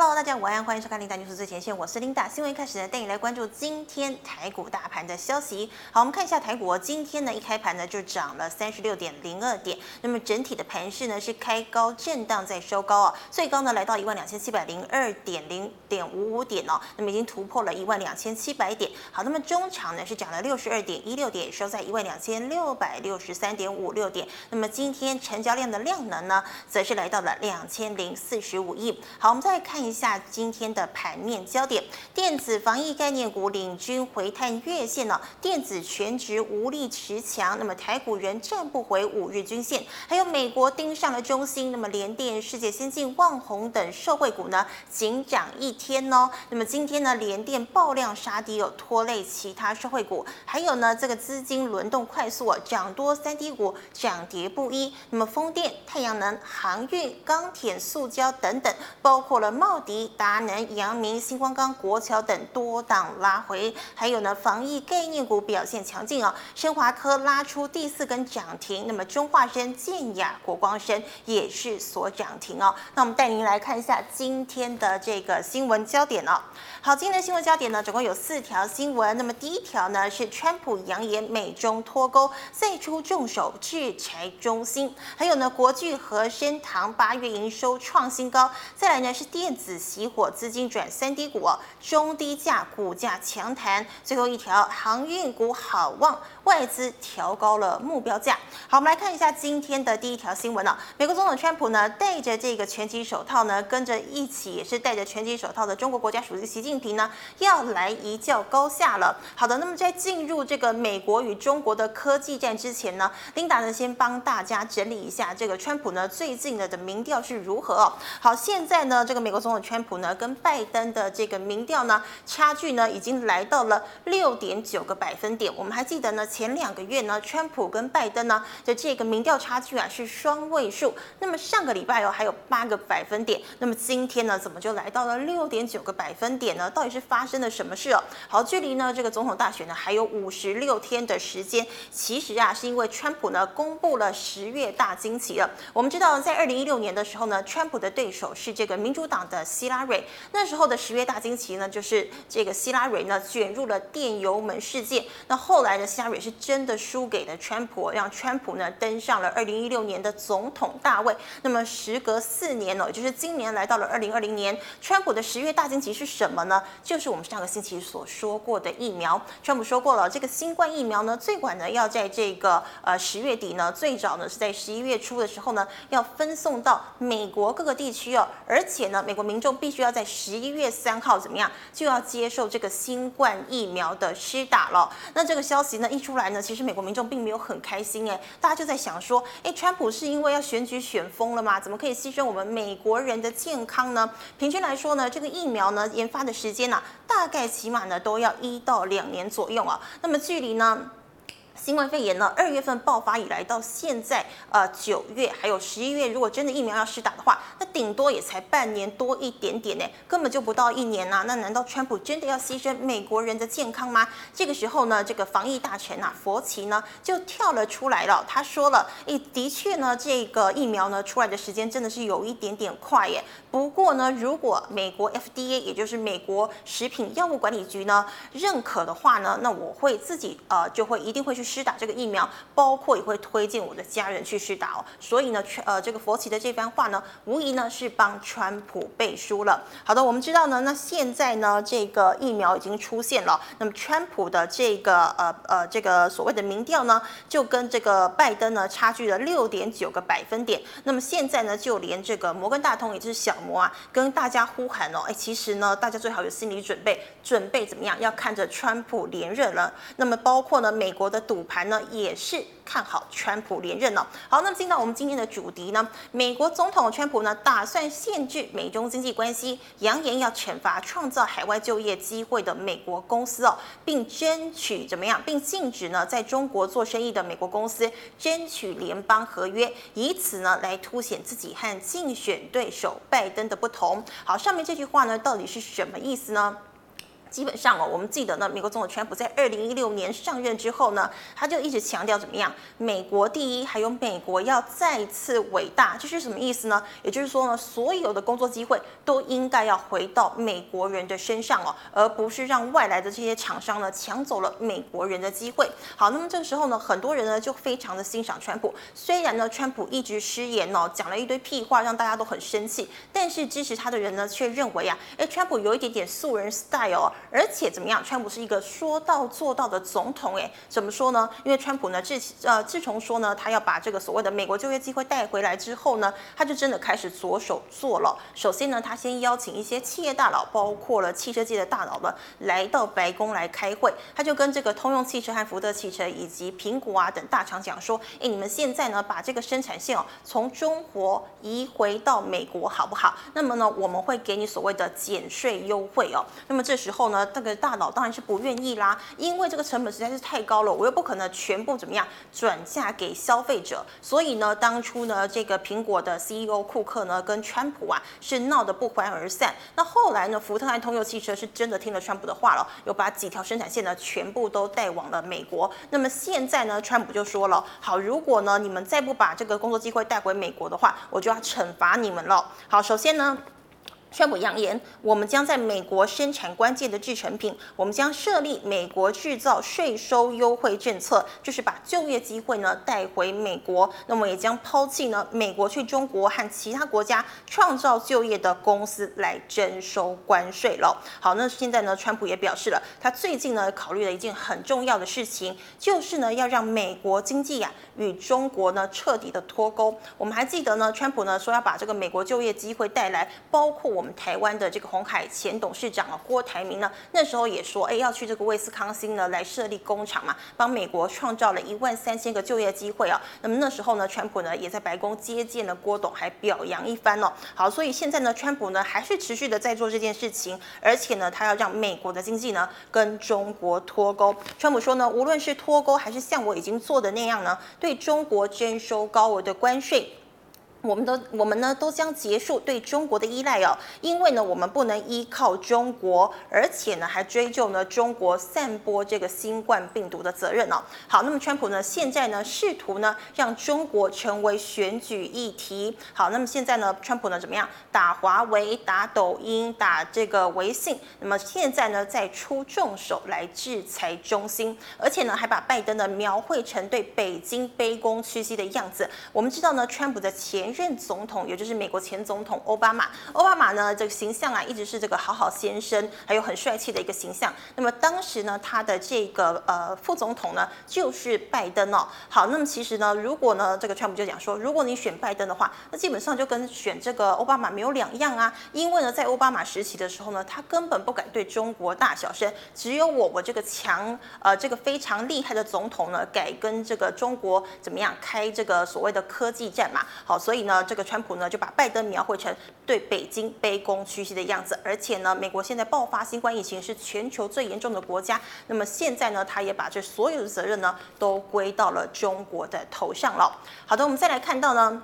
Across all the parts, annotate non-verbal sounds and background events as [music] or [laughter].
Hello，大家午安，欢迎收看《琳达뉴스最前线》，我是琳达。新闻一开始呢，带你来关注今天台股大盘的消息。好，我们看一下台股，今天呢一开盘呢就涨了三十六点零二点，那么整体的盘势呢是开高震荡再收高啊，最高呢来到一万两千七百零二点零点五五点哦，那么已经突破了一万两千七百点。好，那么中场呢是涨了六十二点一六点，收在一万两千六百六十三点五六点。那么今天成交量的量能呢，则是来到了两千零四十五亿。好，我们再看一下今天的盘面焦点，电子防疫概念股领军回探月线呢，电子全值无力持强，那么台股仍站不回五日均线，还有美国盯上了中芯，那么联电、世界先进、旺宏等社会股呢，仅涨一天哦。那么今天呢，联电爆量杀低，有拖累其他社会股，还有呢，这个资金轮动快速，涨多三低股涨跌不一。那么风电、太阳能、航运、钢铁、塑胶等等，包括了贸迪、达能、阳明、星光钢、国桥等多档拉回，还有呢，防疫概念股表现强劲啊，升华科拉出第四根涨停，那么中化生、建雅、国光生也是所涨停哦。那我们带您来看一下今天的这个新闻焦点哦。好，今天的新闻焦点呢，总共有四条新闻。那么第一条呢是川普扬言美中脱钩，再出重手制裁中芯，还有呢，国巨和生堂八月营收创新高。再来呢是电子熄火，资金转三低股，中低价股价强弹。最后一条航运股好旺，外资调高了目标价。好，我们来看一下今天的第一条新闻呢，美国总统川普呢戴着这个拳击手套呢，跟着一起也是戴着拳击手套的中国国家主席习近平呢要来一较高下了。好的，那么在进入这个美国与中国的科技战之前呢，琳达呢先帮大家整理一下这个川普呢最近的的民调是如何哦。好，现在呢这个美国总统川普呢跟拜登的这个民调呢差距呢已经来到了六点九个百分点。我们还记得呢前两个月呢川普跟拜登呢的这个民调差距啊是双位数，那么上个礼拜哦还有八个百分点，那么今天呢怎么就来到了六点九个百分点呢？到底是发生了什么事哦？好，距离呢这个总统大选呢还有五十六天的时间。其实啊，是因为川普呢公布了十月大惊奇了。我们知道，在二零一六年的时候呢，川普的对手是这个民主党的希拉蕊。那时候的十月大惊奇呢，就是这个希拉蕊呢卷入了电邮门事件。那后来的希拉蕊是真的输给了川普，让川普呢登上了二零一六年的总统大位。那么时隔四年哦，也就是今年来到了二零二零年，川普的十月大惊奇是什么呢？就是我们上个星期所说过的疫苗。川普说过了，这个新冠疫苗呢，最晚呢要在这个呃十月底呢，最早呢是在十一月初的时候呢，要分送到美国各个地区哦。而且呢，美国民众必须要在十一月三号怎么样，就要接受这个新冠疫苗的施打了。那这个消息呢一出来呢，其实美国民众并没有很开心哎，大家就在想说，哎，川普是因为要选举选疯了吗？怎么可以牺牲我们美国人的健康呢？平均来说呢，这个疫苗呢研发的时间呢、大概起码呢都要一到两年左右啊。那么距离呢，新冠肺炎呢，二月份爆发以来到现在，呃，九月还有十一月，如果真的疫苗要施打的话，那顶多也才半年多一点点呢，根本就不到一年呐、那难道川普真的要牺牲美国人的健康吗？这个时候呢，这个防疫大臣啊，佛奇呢就跳了出来了，他说了，诶，的确呢，这个疫苗呢出来的时间真的是有一点点快耶。不过呢，如果美国 FDA 也就是美国食品药物管理局呢认可的话呢，那我会自己呃就会一定会去。施打这个疫苗，包括也会推荐我的家人去施打哦。所以呢，呃，这个佛奇的这番话呢，无疑呢是帮川普背书了。好的，我们知道呢，那现在呢，这个疫苗已经出现了。那么，川普的这个呃呃这个所谓的民调呢，就跟这个拜登呢差距了六点九个百分点。那么现在呢，就连这个摩根大通也就是小摩啊，跟大家呼喊哦，哎，其实呢，大家最好有心理准备，准备怎么样，要看着川普连任了。那么，包括呢，美国的赌。盘呢也是看好川普连任了。好，那么进到我们今天的主题呢，美国总统川普呢打算限制美中经济关系，扬言要惩罚创造海外就业机会的美国公司哦，并争取怎么样，并禁止呢在中国做生意的美国公司争取联邦合约，以此呢来凸显自己和竞选对手拜登的不同。好，上面这句话呢到底是什么意思呢？基本上哦，我们记得呢，美国总统川普在二零一六年上任之后呢，他就一直强调怎么样，美国第一，还有美国要再次伟大，这是什么意思呢？也就是说呢，所有的工作机会都应该要回到美国人的身上哦，而不是让外来的这些厂商呢抢走了美国人的机会。好，那么这个时候呢，很多人呢就非常的欣赏川普，虽然呢川普一直失言哦，讲了一堆屁话，让大家都很生气，但是支持他的人呢却认为啊，哎，川普有一点点素人 style。而且怎么样？川普是一个说到做到的总统，诶，怎么说呢？因为川普呢，自呃自从说呢，他要把这个所谓的美国就业机会带回来之后呢，他就真的开始着手做了。首先呢，他先邀请一些企业大佬，包括了汽车界的大佬呢，来到白宫来开会。他就跟这个通用汽车和福特汽车以及苹果啊等大厂讲说，诶，你们现在呢，把这个生产线哦，从中国移回到美国好不好？那么呢，我们会给你所谓的减税优惠哦。那么这时候呢，这个大佬当然是不愿意啦，因为这个成本实在是太高了，我又不可能全部怎么样转嫁给消费者，所以呢，当初呢，这个苹果的 CEO 库克呢跟川普啊是闹得不欢而散。那后来呢，福特和通用汽车是真的听了川普的话了，又把几条生产线呢全部都带往了美国。那么现在呢，川普就说了，好，如果呢你们再不把这个工作机会带回美国的话，我就要惩罚你们了。好，首先呢。川普扬言，我们将在美国生产关键的制成品，我们将设立美国制造税收优惠政策，就是把就业机会呢带回美国。那么也将抛弃呢美国去中国和其他国家创造就业的公司来征收关税了。好，那现在呢，川普也表示了，他最近呢考虑了一件很重要的事情，就是呢要让美国经济呀与中国呢彻底的脱钩。我们还记得呢，川普呢说要把这个美国就业机会带来，包括。我们台湾的这个鸿海前董事长啊郭台铭呢，那时候也说，哎，要去这个威斯康星呢来设立工厂嘛，帮美国创造了一万三千个就业机会啊。那么那时候呢，川普呢也在白宫接见了郭董，还表扬一番哦。好，所以现在呢，川普呢还是持续的在做这件事情，而且呢，他要让美国的经济呢跟中国脱钩。川普说呢，无论是脱钩还是像我已经做的那样呢，对中国征收高额的关税。我们都我们呢都将结束对中国的依赖哦，因为呢我们不能依靠中国，而且呢还追究呢中国散播这个新冠病毒的责任哦。好，那么川普呢现在呢试图呢让中国成为选举议题。好，那么现在呢川普呢怎么样打华为、打抖音、打这个微信？那么现在呢再出重手来制裁中兴，而且呢还把拜登呢描绘成对北京卑躬屈膝的样子。我们知道呢川普的前前任总统，也就是美国前总统奥巴马，奥巴马呢，这个形象啊，一直是这个好好先生，还有很帅气的一个形象。那么当时呢，他的这个呃副总统呢，就是拜登哦。好，那么其实呢，如果呢，这个川普就讲说，如果你选拜登的话，那基本上就跟选这个奥巴马没有两样啊。因为呢，在奥巴马时期的时候呢，他根本不敢对中国大小声，只有我，我这个强呃这个非常厉害的总统呢，改跟这个中国怎么样开这个所谓的科技战嘛。好，所以。呢，这个川普呢就把拜登描绘成对北京卑躬屈膝的样子，而且呢，美国现在爆发新冠疫情是全球最严重的国家，那么现在呢，他也把这所有的责任呢都归到了中国的头上了。好的，我们再来看到呢。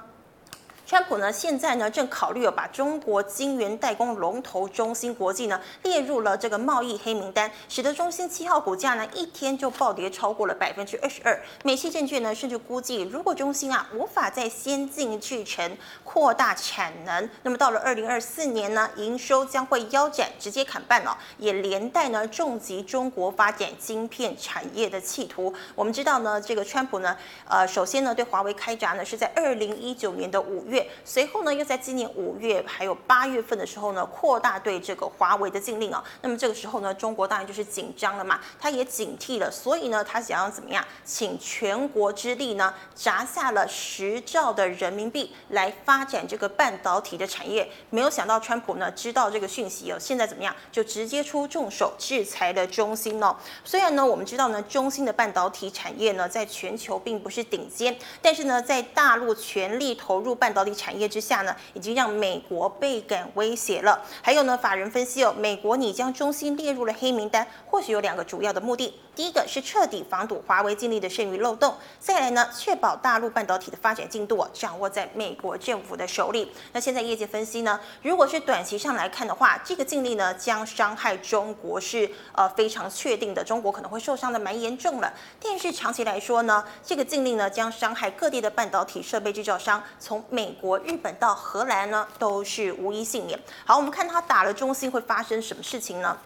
川普呢，现在呢正考虑把中国晶圆代工龙头中芯国际呢列入了这个贸易黑名单，使得中芯七号股价呢一天就暴跌超过了百分之二十二。美系证券呢甚至估计，如果中芯啊无法在先进制程扩大产能，那么到了二零二四年呢，营收将会腰斩，直接砍半了，也连带呢重击中国发展晶片产业的企图。我们知道呢，这个川普呢，呃，首先呢对华为开闸呢是在二零一九年的五月。月，随后呢，又在今年五月还有八月份的时候呢，扩大对这个华为的禁令啊。那么这个时候呢，中国当然就是紧张了嘛，他也警惕了，所以呢，他想要怎么样，请全国之力呢，砸下了十兆的人民币来发展这个半导体的产业。没有想到川普呢知道这个讯息哦，现在怎么样，就直接出重手制裁了中芯哦。虽然呢，我们知道呢，中芯的半导体产业呢，在全球并不是顶尖，但是呢，在大陆全力投入半导导体产业之下呢，已经让美国倍感威胁了。还有呢，法人分析哦，美国拟将中芯列入了黑名单，或许有两个主要的目的。第一个是彻底防堵华为经历的剩余漏洞，再来呢，确保大陆半导体的发展进度掌握在美国政府的手里。那现在业界分析呢，如果是短期上来看的话，这个禁令呢将伤害中国是呃非常确定的，中国可能会受伤的蛮严重了。但是长期来说呢，这个禁令呢将伤害各地的半导体设备制造商，从美国、日本到荷兰呢都是无一幸免。好，我们看他打了中心会发生什么事情呢？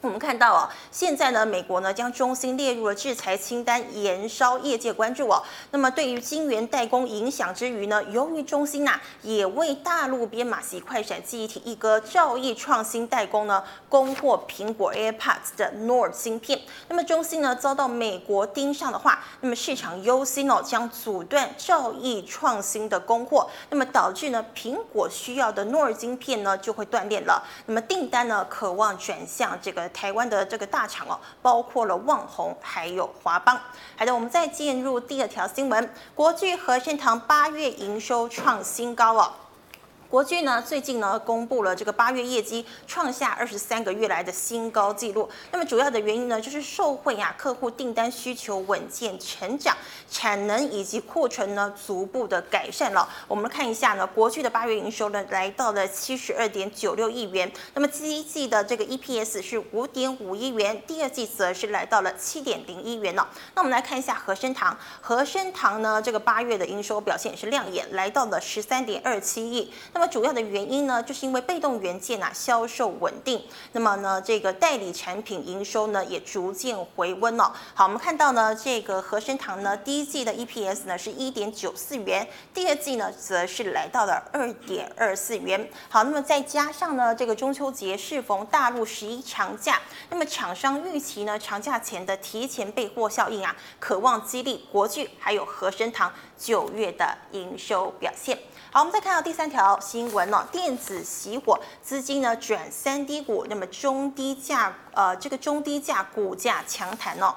我们看到哦，现在呢，美国呢将中芯列入了制裁清单，延烧业界关注哦。那么对于晶圆代工影响之余呢，由于中芯呐、也为大陆编码级快闪记忆体一哥兆易创新代工呢供货苹果 AirPods 的 NOR 芯片。那么中芯呢遭到美国盯上的话，那么市场忧心哦，将阻断兆易创新的供货，那么导致呢苹果需要的 NOR 芯片呢就会断链了。那么订单呢渴望转向这个。台湾的这个大厂哦，包括了旺宏，还有华邦。好的，我们再进入第二条新闻，国巨和盛堂八月营收创新高哦。国巨呢，最近呢公布了这个八月业绩创下二十三个月来的新高纪录。那么主要的原因呢，就是受惠啊客户订单需求稳健成长，产能以及库存呢逐步的改善了。我们看一下呢，国巨的八月营收呢来到了七十二点九六亿元。那么第一季的这个 EPS 是五点五亿元，第二季则是来到了七点零一元了。那我们来看一下和生堂，和生堂呢这个八月的营收表现也是亮眼，来到了十三点二七亿。那么主要的原因呢，就是因为被动元件啊销售稳定，那么呢这个代理产品营收呢也逐渐回温了。好，我们看到呢这个和生堂呢第一季的 EPS 呢是一点九四元，第二季呢则是来到了二点二四元。好，那么再加上呢这个中秋节适逢大陆十一长假，那么厂商预期呢长假前的提前备货效应啊，渴望激励国巨还有和生堂九月的营收表现。好，我们再看到第三条新闻哦，电子熄火，资金呢转三低股，那么中低价呃这个中低价股价强弹哦。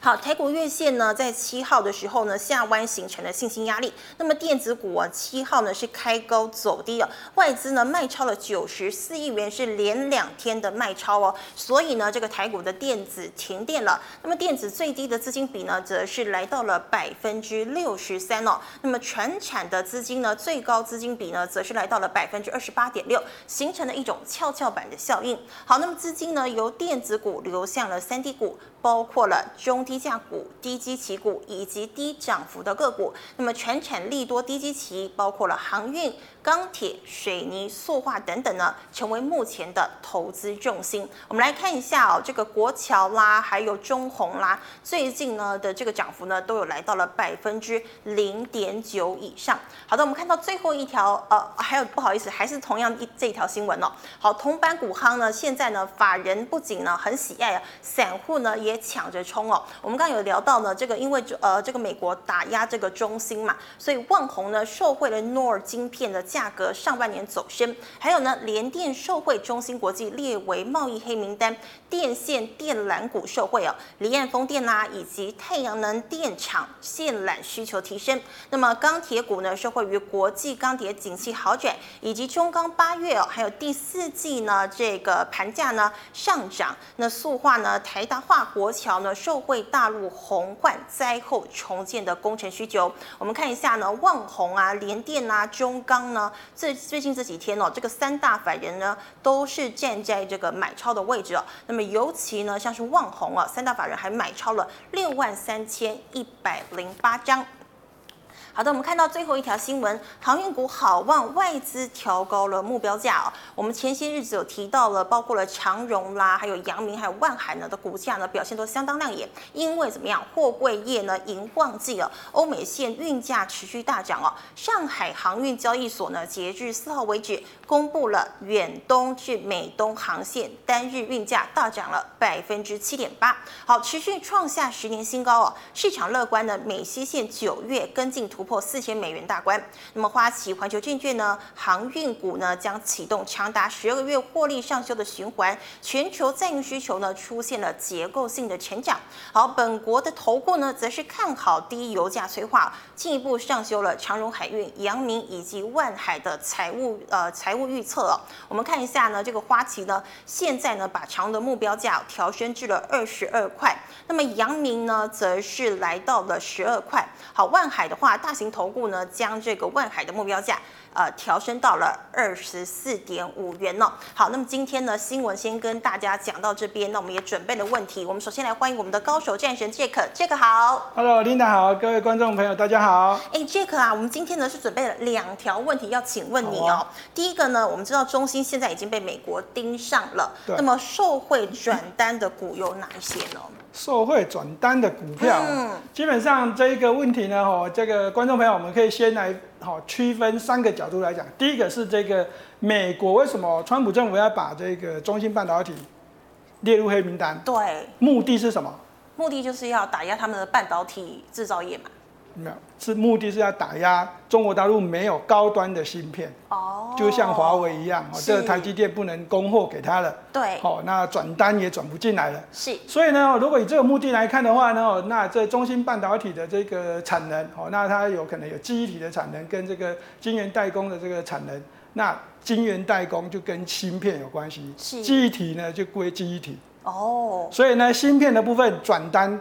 好，台股月线呢，在七号的时候呢，下弯形成了信心压力。那么电子股啊，七号呢是开高走低了，外资呢卖超了九十四亿元，是连两天的卖超哦。所以呢，这个台股的电子停电了。那么电子最低的资金比呢，则是来到了百分之六十三哦。那么全产的资金呢，最高资金比呢，则是来到了百分之二十八点六，形成了一种跷跷板的效应。好，那么资金呢，由电子股流向了三低股，包括了中低价股、低基期股以及低涨幅的个股。那么全产利多低基期，包括了航运、钢铁、水泥、塑化等等呢，成为目前的投资重心。我们来看一下哦，这个国桥啦，还有中鸿啦，最近呢的这个涨幅呢，都有来到了百分之零点九以上。好的，我们看到最后一条，呃，还有不好意思，还是同样一这一条新闻哦。好，铜板股夯呢，现在呢，法人不仅呢很喜爱，散户呢也抢着冲哦。我们刚刚有聊到呢，这个因为呃这个美国打压这个中芯嘛，所以旺宏呢受惠了 NOR 晶片的价格上半年走升，还有呢联电受惠中芯国际列为贸易黑名单，电线电缆股受惠哦，离岸风电啦、以及太阳能电厂线缆需求提升。那么钢铁股呢受惠于国际钢铁景气好转，以及中钢八月哦还有第四季呢这个盘价呢上涨。那塑化呢台达化国桥呢受惠大陆洪患灾后重建的工程需求。我们看一下呢旺宏啊联电啊中钢呢最最近这几天哦这个三大法人呢都是站在这个买超的位置哦。那么尤其呢像是旺宏啊三大法人还买超了六万三千一百零八张。好的，我们看到最后一条新闻，航运股好旺，外资调高了目标价哦。我们前些日子有提到了，包括了长荣啦，还有阳明，还有万海呢的股价呢表现都相当亮眼。因为怎么样，货柜业呢迎旺季了，欧美线运价持续大涨哦。上海航运交易所呢截至四号为止，公布了远东至美东航线单日运价大涨了百分之七点八，好，持续创下十年新高哦。市场乐观的美西线九月跟进图。破四千美元大关。那么花旗环球证券呢，航运股呢将启动长达十二个月获利上修的循环，全球载运需求呢出现了结构性的成长。好，本国的投顾呢则是看好低油价催化，进一步上修了长荣海运、阳明以及万海的财务呃财务预测哦。我们看一下呢，这个花旗呢现在呢把长荣的目标价调升至了二十二块，那么阳明呢则是来到了十二块。好，万海的话，大型投顾呢将这个万海的目标价。呃，调升到了二十四点五元呢。好，那么今天呢，新闻先跟大家讲到这边。那我们也准备了问题，我们首先来欢迎我们的高手战神 Jack，Jack 好。Hello，Linda 好，各位观众朋友大家好。哎，Jack 啊，我们今天呢是准备了两条问题要请问你哦。第一个呢，我们知道中芯现在已经被美国盯上了，那么受惠转单的股有哪一些呢？受惠转单的股票，嗯，基本上这一个问题呢，哈，这个观众朋友，我们可以先来好区分三个角度来讲。第一个是这个美国为什么川普政府要把这个中芯半导体列入黑名单？对，目的是什么？目的就是要打压他们的半导体制造业嘛。没有，是目的是要打压中国大陆没有高端的芯片哦，就像华为一样，哦，这个台积电不能供货给他了，对，好，那转单也转不进来了，是，所以呢，如果以这个目的来看的话呢，那这中芯半导体的这个产能，哦，那它有可能有记忆体的产能跟这个晶圆代工的这个产能，那晶圆代工就跟芯片有关系，是，记忆体呢就归记忆体，哦，所以呢，芯片的部分转单。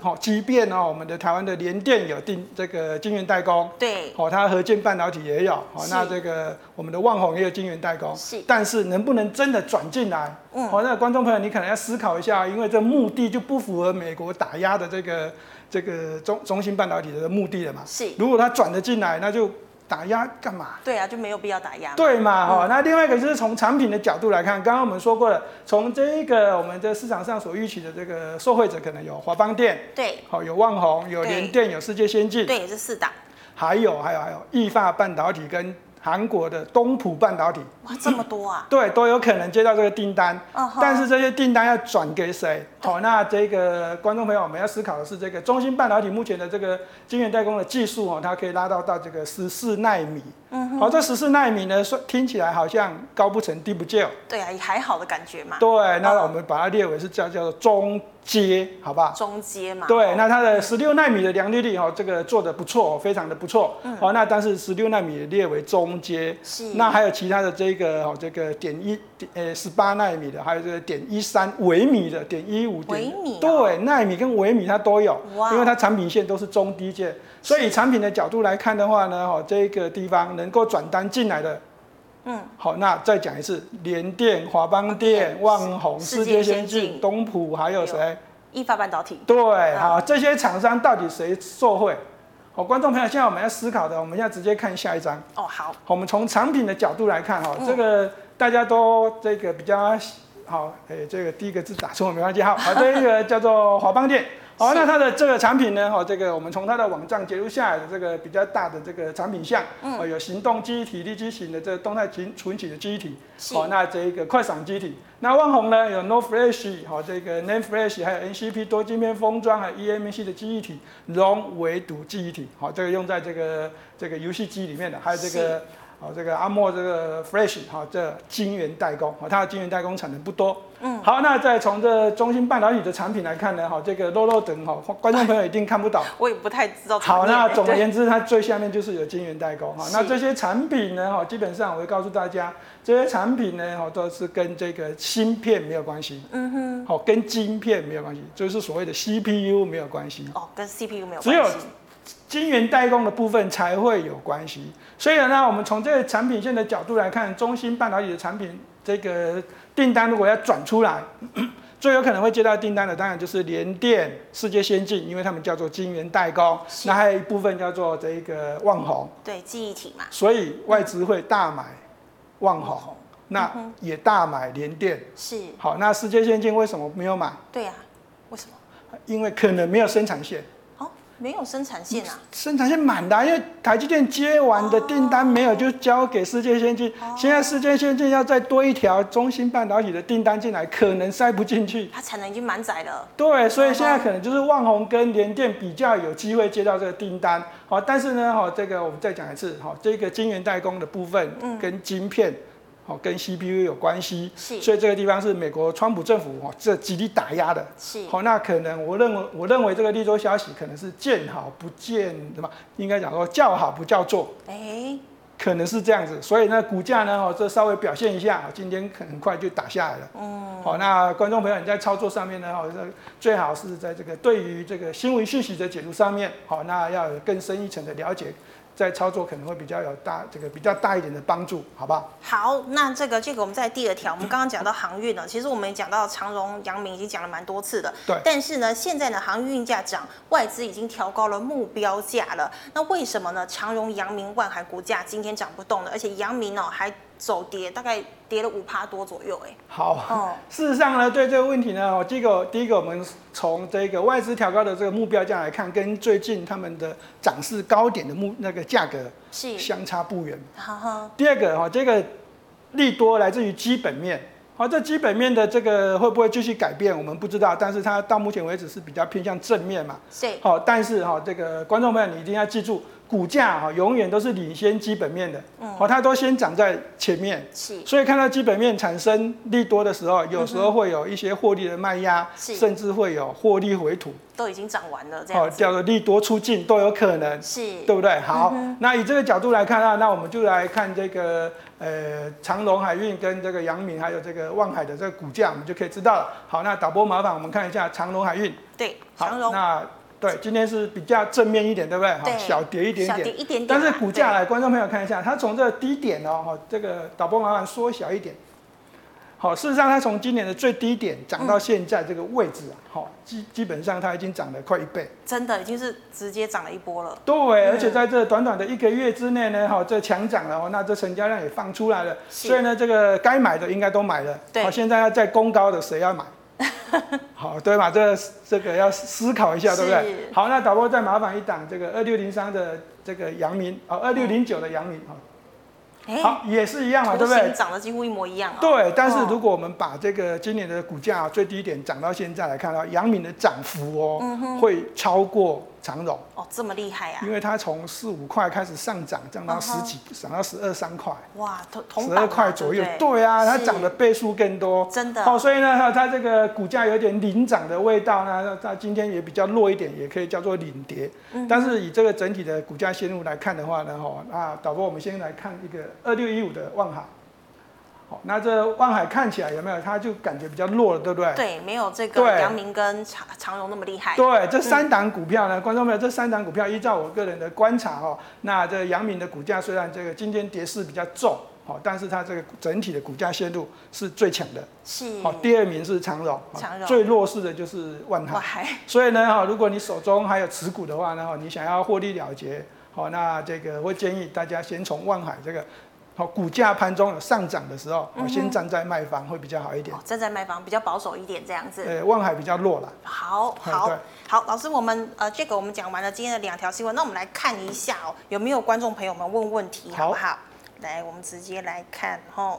好，即便哦，我们的台湾的联电有定这个晶圆代工，对，好，它合建半导体也有，好，那这个我们的旺宏也有晶圆代工，是，但是能不能真的转进来？嗯，好，那观众朋友你可能要思考一下，因为这目的就不符合美国打压的这个这个中中芯半导体的目的了嘛，是，如果它转得进来，那就。打压干嘛？对啊，就没有必要打压。对嘛，哈、嗯。那另外一个就是从产品的角度来看，刚刚我们说过了，从这一个我们的市场上所预期的这个受惠者，可能有华邦电，对，好，有旺宏，有联电，有世界先进，对，也是四档。还有还有还有意法半导体跟。韩国的东浦半导体，哇，这么多啊！对，都有可能接到这个订单。Uh huh. 但是这些订单要转给谁？好、哦，那这个观众朋友，我们要思考的是，这个中芯半导体目前的这个晶圆代工的技术哦，它可以拉到到这个十四纳米。嗯哼。好，这十四纳米呢，说听起来好像高不成低不就。对啊，也还好的感觉嘛。对，那我们把它列为是叫叫做中。阶，好不好？中阶嘛。对，那它的十六纳米的良率率哈，这个做的不错，非常的不错。嗯。好，那但是十六纳米列为中阶。是。那还有其他的这个哦，这个点一呃十八纳米的，还有这个点一三微米的，点一五。微米。对，纳米跟微米它都有。因为它产品线都是中低阶，所以产品的角度来看的话呢，哈，这个地方能够转单进来的。嗯。好，那再讲一次，联电、华邦电、旺宏、世界先进、东普，还有谁？意法半导体。对，好，这些厂商到底谁受惠？好，观众朋友，现在我们要思考的，我们要直接看下一张。哦，好。我们从产品的角度来看，哈，这个大家都这个比较好，哎，这个第一个字打错没关系，好，好，这个叫做华邦电。好，那它的这个产品呢？哈，这个我们从它的网站截图下来的这个比较大的这个产品项，嗯，有行动记忆体、立基型的这个动态存存取的记忆体，好是，那这一个快闪记忆体。那万宏呢，有 NOR Flash，好，这个 Name Flash，还有 NCP 多晶片封装，还有 eMMC 的记忆体，容唯独记忆体，好，这个用在这个这个游戏机里面的，还有这个。好，这个阿莫这个 Flash 好，这晶圆代工，好，它的晶圆代工产能不多。嗯，好，那再从这中芯半导体的产品来看呢，好，这个漏漏等哈，观众朋友一定看不到。[laughs] 我也不太知道。好，那总而言之，它最下面就是有晶圆代工哈。那这些产品呢，哈，基本上我会告诉大家，这些产品呢，哈，都是跟这个芯片没有关系。嗯哼。好，跟晶片没有关系，就是所谓的 CPU 没有关系。哦，跟 CPU 没有关系。只有晶圆代工的部分才会有关系，所以呢，我们从这个产品线的角度来看，中芯半导体的产品这个订单如果要转出来，[coughs] 最有可能会接到订单的，当然就是联电、世界先进，因为他们叫做晶圆代工，是。那还有一部分叫做这个旺宏，对，记忆体嘛，所以外资会大买旺宏，嗯、那也大买联电，是，好，那世界先进为什么没有买？对呀、啊，为什么？因为可能没有生产线。没有生产线啊，生产线满的、啊，因为台积电接完的订单没有，就交给世界先进。哦、现在世界先进要再多一条中芯半导体的订单进来，可能塞不进去。它产能已经满载了。对，所以现在可能就是旺宏跟联电比较有机会接到这个订单。好，但是呢，哈，这个我们再讲一次，哈，这个晶圆代工的部分跟晶片。嗯哦，跟 CPU 有关系，是，所以这个地方是美国川普政府哦，这极力打压的，是，好，那可能我认为，我认为这个利多消息可能是见好不见什么，应该讲说叫好不叫座，哎、欸，可能是这样子，所以呢，股价呢，哦，这稍微表现一下，今天很快就打下来了，嗯，好，那观众朋友你在操作上面呢，哦，这最好是在这个对于这个新闻讯息的解读上面，好，那要有更深一层的了解。在操作可能会比较有大这个比较大一点的帮助，好不好？好，那这个这个我们在第二条，我们刚刚讲到航运呢，其实我们也讲到长荣、阳明已经讲了蛮多次的。对。但是呢，现在呢，航运价涨，外资已经调高了目标价了。那为什么呢？长荣、阳明、万海股价今天涨不动了，而且阳明呢还走跌，大概跌了五趴多左右，哎。好。哦。[laughs] 事实上呢，对这个问题呢，我第一个第一个我们从这个外资调高的这个目标价来看，跟最近他们的涨势高点的目那个价格是相差不远。好好。第二个哈，这个利多来自于基本面。好，这基本面的这个会不会继续改变，我们不知道。但是它到目前为止是比较偏向正面嘛。是。好，但是哈，这个观众朋友你一定要记住。股价哈永远都是领先基本面的，哦，它都先涨在前面，是，所以看到基本面产生利多的时候，有时候会有一些获利的卖压，甚至会有获利回吐，都已经涨完了，这样，叫做利多出尽都有可能，是，对不对？好，那以这个角度来看啊，那我们就来看这个呃长隆海运跟这个阳明还有这个望海的这个股价，我们就可以知道了。好，那导播麻烦我们看一下长隆海运，对，长隆，那。对，今天是比较正面一点，对不对？哈，小跌一点点，小跌一点点。但是股价来，观众朋友看一下，它从这个低点哦，哈，这个导播麻烦缩小一点。好，事实上它从今年的最低点涨到现在这个位置啊，好，基基本上它已经涨了快一倍。真的已经是直接涨了一波了。对，而且在这短短的一个月之内呢，哈，这强涨了哦，那这成交量也放出来了，所以呢，这个该买的应该都买了。对，好，现在要再攻高的，谁要买？[laughs] 好，对嘛？这个、这个要思考一下，对不对？好，那导播再麻烦一档这个二六零三的这个阳明，哦，二六零九的阳明，好、欸，好，也是一样嘛，对不对？长得几乎一模一样、哦。对，但是如果我们把这个今年的股价最低点涨到现在来看到，阳明的涨幅哦，嗯、会超过。长荣哦，这么厉害啊！因为它从四五块开始上涨，涨到十几，涨、uh -huh. 到十二三块。哇，同十二块左右。对，对，对啊，它涨的倍数更多。真的。好、哦，所以呢，它它这个股价有点领涨的味道呢。它今天也比较弱一点，也可以叫做领跌。嗯。但是以这个整体的股价线路来看的话呢，哈，那导播我们先来看一个二六一五的万海。好，那这万海看起来有没有？它就感觉比较弱了，对不对？对，没有这个阳明跟长长荣那么厉害。对，这三档股票呢，嗯、观众朋友，这三档股票依照我个人的观察哦，那这阳明的股价虽然这个今天跌势比较重，好，但是它这个整体的股价线路是最强的。是。好，第二名是长荣，长荣最弱势的就是万海。万海。所以呢，哈，如果你手中还有持股的话呢，哈，你想要获利了结，好，那这个我建议大家先从万海这个。好，股价盘中有上涨的时候，我、嗯、先站在卖方会比较好一点。哦、站在卖方比较保守一点，这样子。呃，望海比较弱了。好，好，好，老师，我们呃，这个我们讲完了今天的两条新闻，那我们来看一下哦，有没有观众朋友们问问题，好不好？来，我们直接来看哈。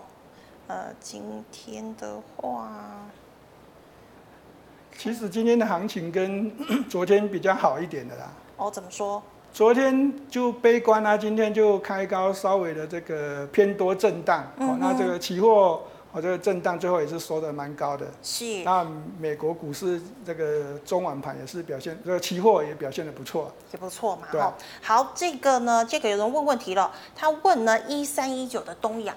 呃，今天的话，其实今天的行情跟 [clears throat] 昨天比较好一点的啦。哦，怎么说？昨天就悲观啊，今天就开高，稍微的这个偏多震荡。嗯、哦，那这个期货，哦，这个震荡最后也是收的蛮高的。是。那美国股市这个中晚盘也是表现，这个期货也表现的不错。也不错嘛。对。好，这个呢，这个有人问问题了，他问呢，一三一九的东阳。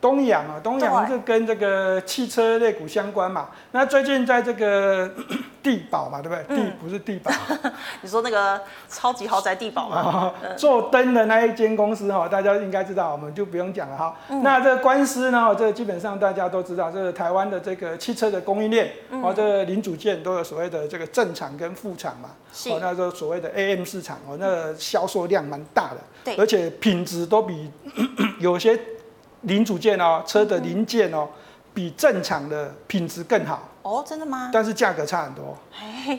东阳啊，东阳是跟这个汽车类股相关嘛？那最近在这个 [coughs] 地保嘛，对不对？地、嗯、不是地保，[laughs] 你说那个超级豪宅地保嘛？做灯的那一间公司哈，大家应该知道，我们就不用讲了哈、嗯。那这个官司呢，这个、基本上大家都知道，这个台湾的这个汽车的供应链，哦、嗯，这个零组件都有所谓的这个正厂跟副厂嘛。是。哦，那这所谓的 AM 市场哦，那个销售量蛮大的，对，而且品质都比 [coughs] 有些。零组件哦，车的零件哦，比正常的品质更好。哦，真的吗？但是价格差很多。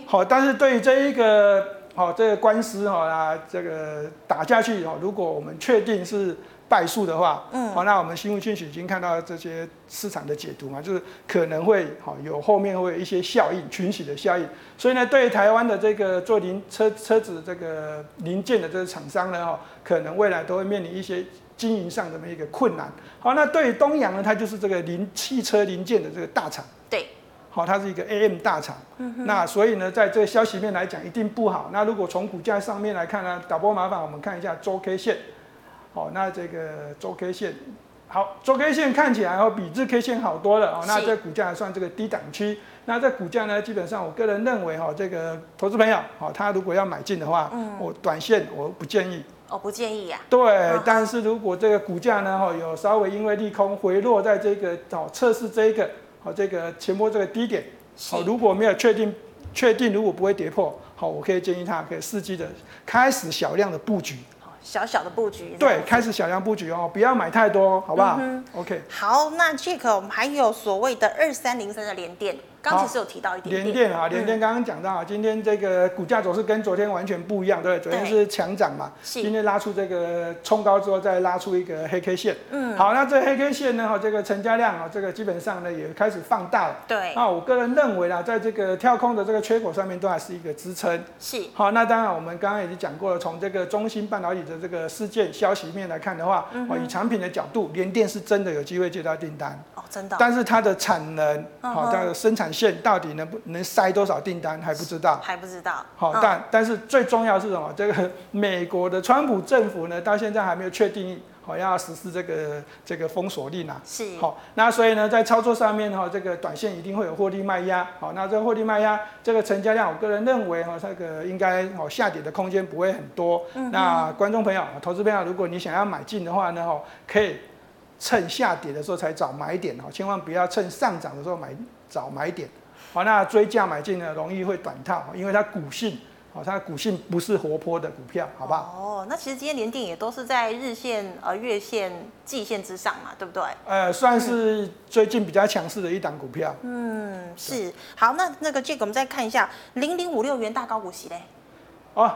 好，但是对于这一个哦，这个官司哈啊，这个打下去哦，如果我们确定是败诉的话，嗯，好，那我们新闻讯息已经看到这些市场的解读嘛，就是可能会好有后面会有一些效应，群起的效应。所以呢，对台湾的这个做零车车子这个零件的这个厂商呢，哈，可能未来都会面临一些经营上的一个困难。好，那对于东阳呢，它就是这个零汽车零件的这个大厂。对。好，它是一个 AM 大厂，嗯、那所以呢，在这个消息面来讲，一定不好。那如果从股价上面来看呢，导播麻烦我们看一下周 K 线。好，那这个周 K 线，好，周 K 线看起来哦比日 K 线好多了哦。那这股价还算这个低档区。那这股价呢，基本上我个人认为哈，这个投资朋友，好，他如果要买进的话，嗯，我短线我不建议。哦，不建议呀、啊。对、哦，但是如果这个股价呢，哈，有稍微因为利空回落在这个哦测试这一个。好，这个前波这个低点，好，如果没有确定，确定如果不会跌破，好，我可以建议他可以伺机的开始小量的布局，小小的布局，对，开始小量布局哦，不要买太多，好不好、嗯、？OK。好，那 Jack，我们还有所谓的二三零三的连电。刚其实有提到一点点，联电啊，联电刚刚讲到啊，今天这个股价走势跟昨天完全不一样，对，昨天是强涨嘛，今天拉出这个冲高之后再拉出一个黑 K 线，嗯，好，那这黑 K 线呢，哈，这个成交量啊，这个基本上呢也开始放大了，对，那我个人认为啦，在这个跳空的这个缺口上面都还是一个支撑，是，好，那当然我们刚刚已经讲过了，从这个中芯半导体的这个事件消息面来看的话，哦，以产品的角度，联电是真的有机会接到订单，哦，真的，但是它的产能，好，它的生产线到底能不。能塞多少订单还不知道，还不知道。好，但但是最重要是什么？这个美国的川普政府呢，到现在还没有确定好要实施这个这个封锁令啊。是。好，那所以呢，在操作上面哈，这个短线一定会有获利卖压。好，那这个获利卖压，这个成交量，我个人认为哈，这个应该哦下跌的空间不会很多。嗯。那观众朋友、投资朋友，如果你想要买进的话呢，哈，可以趁下跌的时候才找买点哦，千万不要趁上涨的时候买找买点。好，那追价买进呢，容易会短套，因为它股性，好，它的股性不是活泼的股票，好不好？哦，那其实今天联电也都是在日线、呃月线、季线之上嘛，对不对？呃，算是最近比较强势的一档股票。嗯，是。好，那那个 Jack，我们再看一下零零五六元大高股息嘞。哦，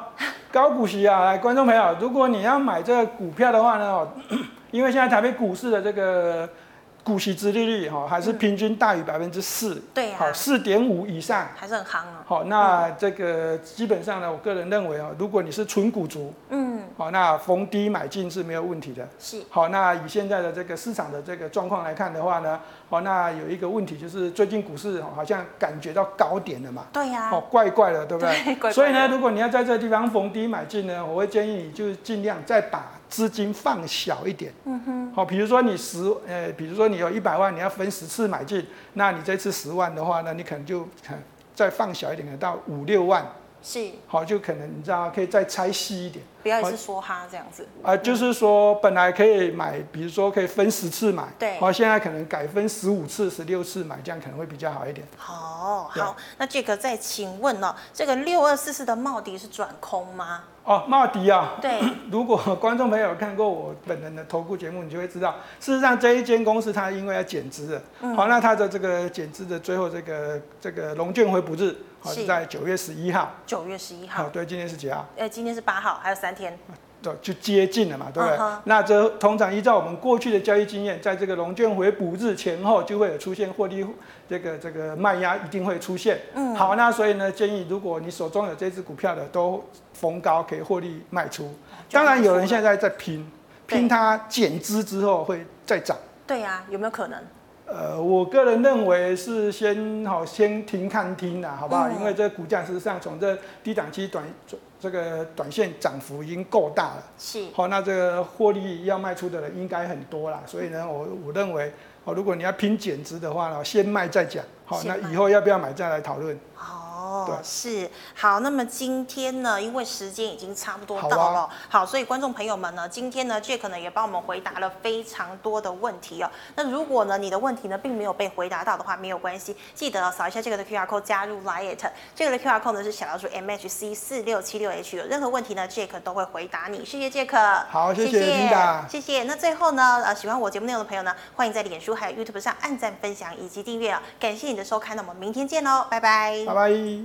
高股息啊，[laughs] 来，观众朋友，如果你要买这个股票的话呢，哦，[coughs] 因为现在台北股市的这个。股息殖利率哈还是平均大于百分之四，对啊，好四点五以上还是很夯啊。好，那这个基本上呢，我个人认为啊，如果你是纯股族，嗯，好，那逢低买进是没有问题的。是，好，那以现在的这个市场的这个状况来看的话呢，好，那有一个问题就是最近股市好像感觉到高点了嘛。对呀。哦，怪怪的，对不对？对，怪怪的。所以呢，如果你要在这个地方逢低买进呢，我会建议你就尽量再把。资金放小一点，嗯哼，好，比如说你十，呃，比如说你有一百万，你要分十次买进，那你这次十万的话，那你可能就再放小一点，到五六万，是，好，就可能你知道可以再拆细一点，不要一直说哈这样子，啊、呃，就是说本来可以买，比如说可以分十次买，对，好，现在可能改分十五次、十六次买，这样可能会比较好一点。好，好，那这个再请问哦，这个六二四四的茂迪是转空吗？哦，茂迪啊，对，[coughs] 如果观众朋友看过我本人的投顾节目，你就会知道，事实上这一间公司它因为要减资了，嗯，好，那它的这个减资的最后这个这个龙卷回补日，好是在九月十一号。九月十一号。对，今天是几号？呃，今天是八号，还有三天。对，就接近了嘛，对不对？Uh -huh. 那这通常依照我们过去的交易经验，在这个龙卷回补日前后，就会有出现获利，这个这个卖压一定会出现。嗯，好，那所以呢，建议如果你手中有这只股票的，都逢高可以获利卖出。当然，有人现在在拼，拼它减资之后会再涨。对呀、啊，有没有可能？呃，我个人认为是先好先停看听啦，好不好？嗯、因为这个股价实际上从这低档期短这个短线涨幅已经够大了，是。好，那这个获利要卖出的人应该很多啦，所以呢，我我认为，哦，如果你要拼减值的话呢，先卖再讲，好，那以后要不要买再来讨论。哦，是好，那么今天呢，因为时间已经差不多到了，好，啊、好，所以观众朋友们呢，今天呢，Jack 呢也帮我们回答了非常多的问题哦。那如果呢，你的问题呢并没有被回答到的话，没有关系，记得扫一下这个的 QR code 加入 Liet，这个的 QR code 呢是小老鼠 MHC 四六七六 H，有任何问题呢，Jack 都会回答你。谢谢 Jack，好，谢谢琳达，谢谢。那最后呢，呃，喜欢我节目内容的朋友呢，欢迎在脸书还有 YouTube 上按赞、分享以及订阅啊，感谢你的收看，那我们明天见喽，拜拜，拜拜。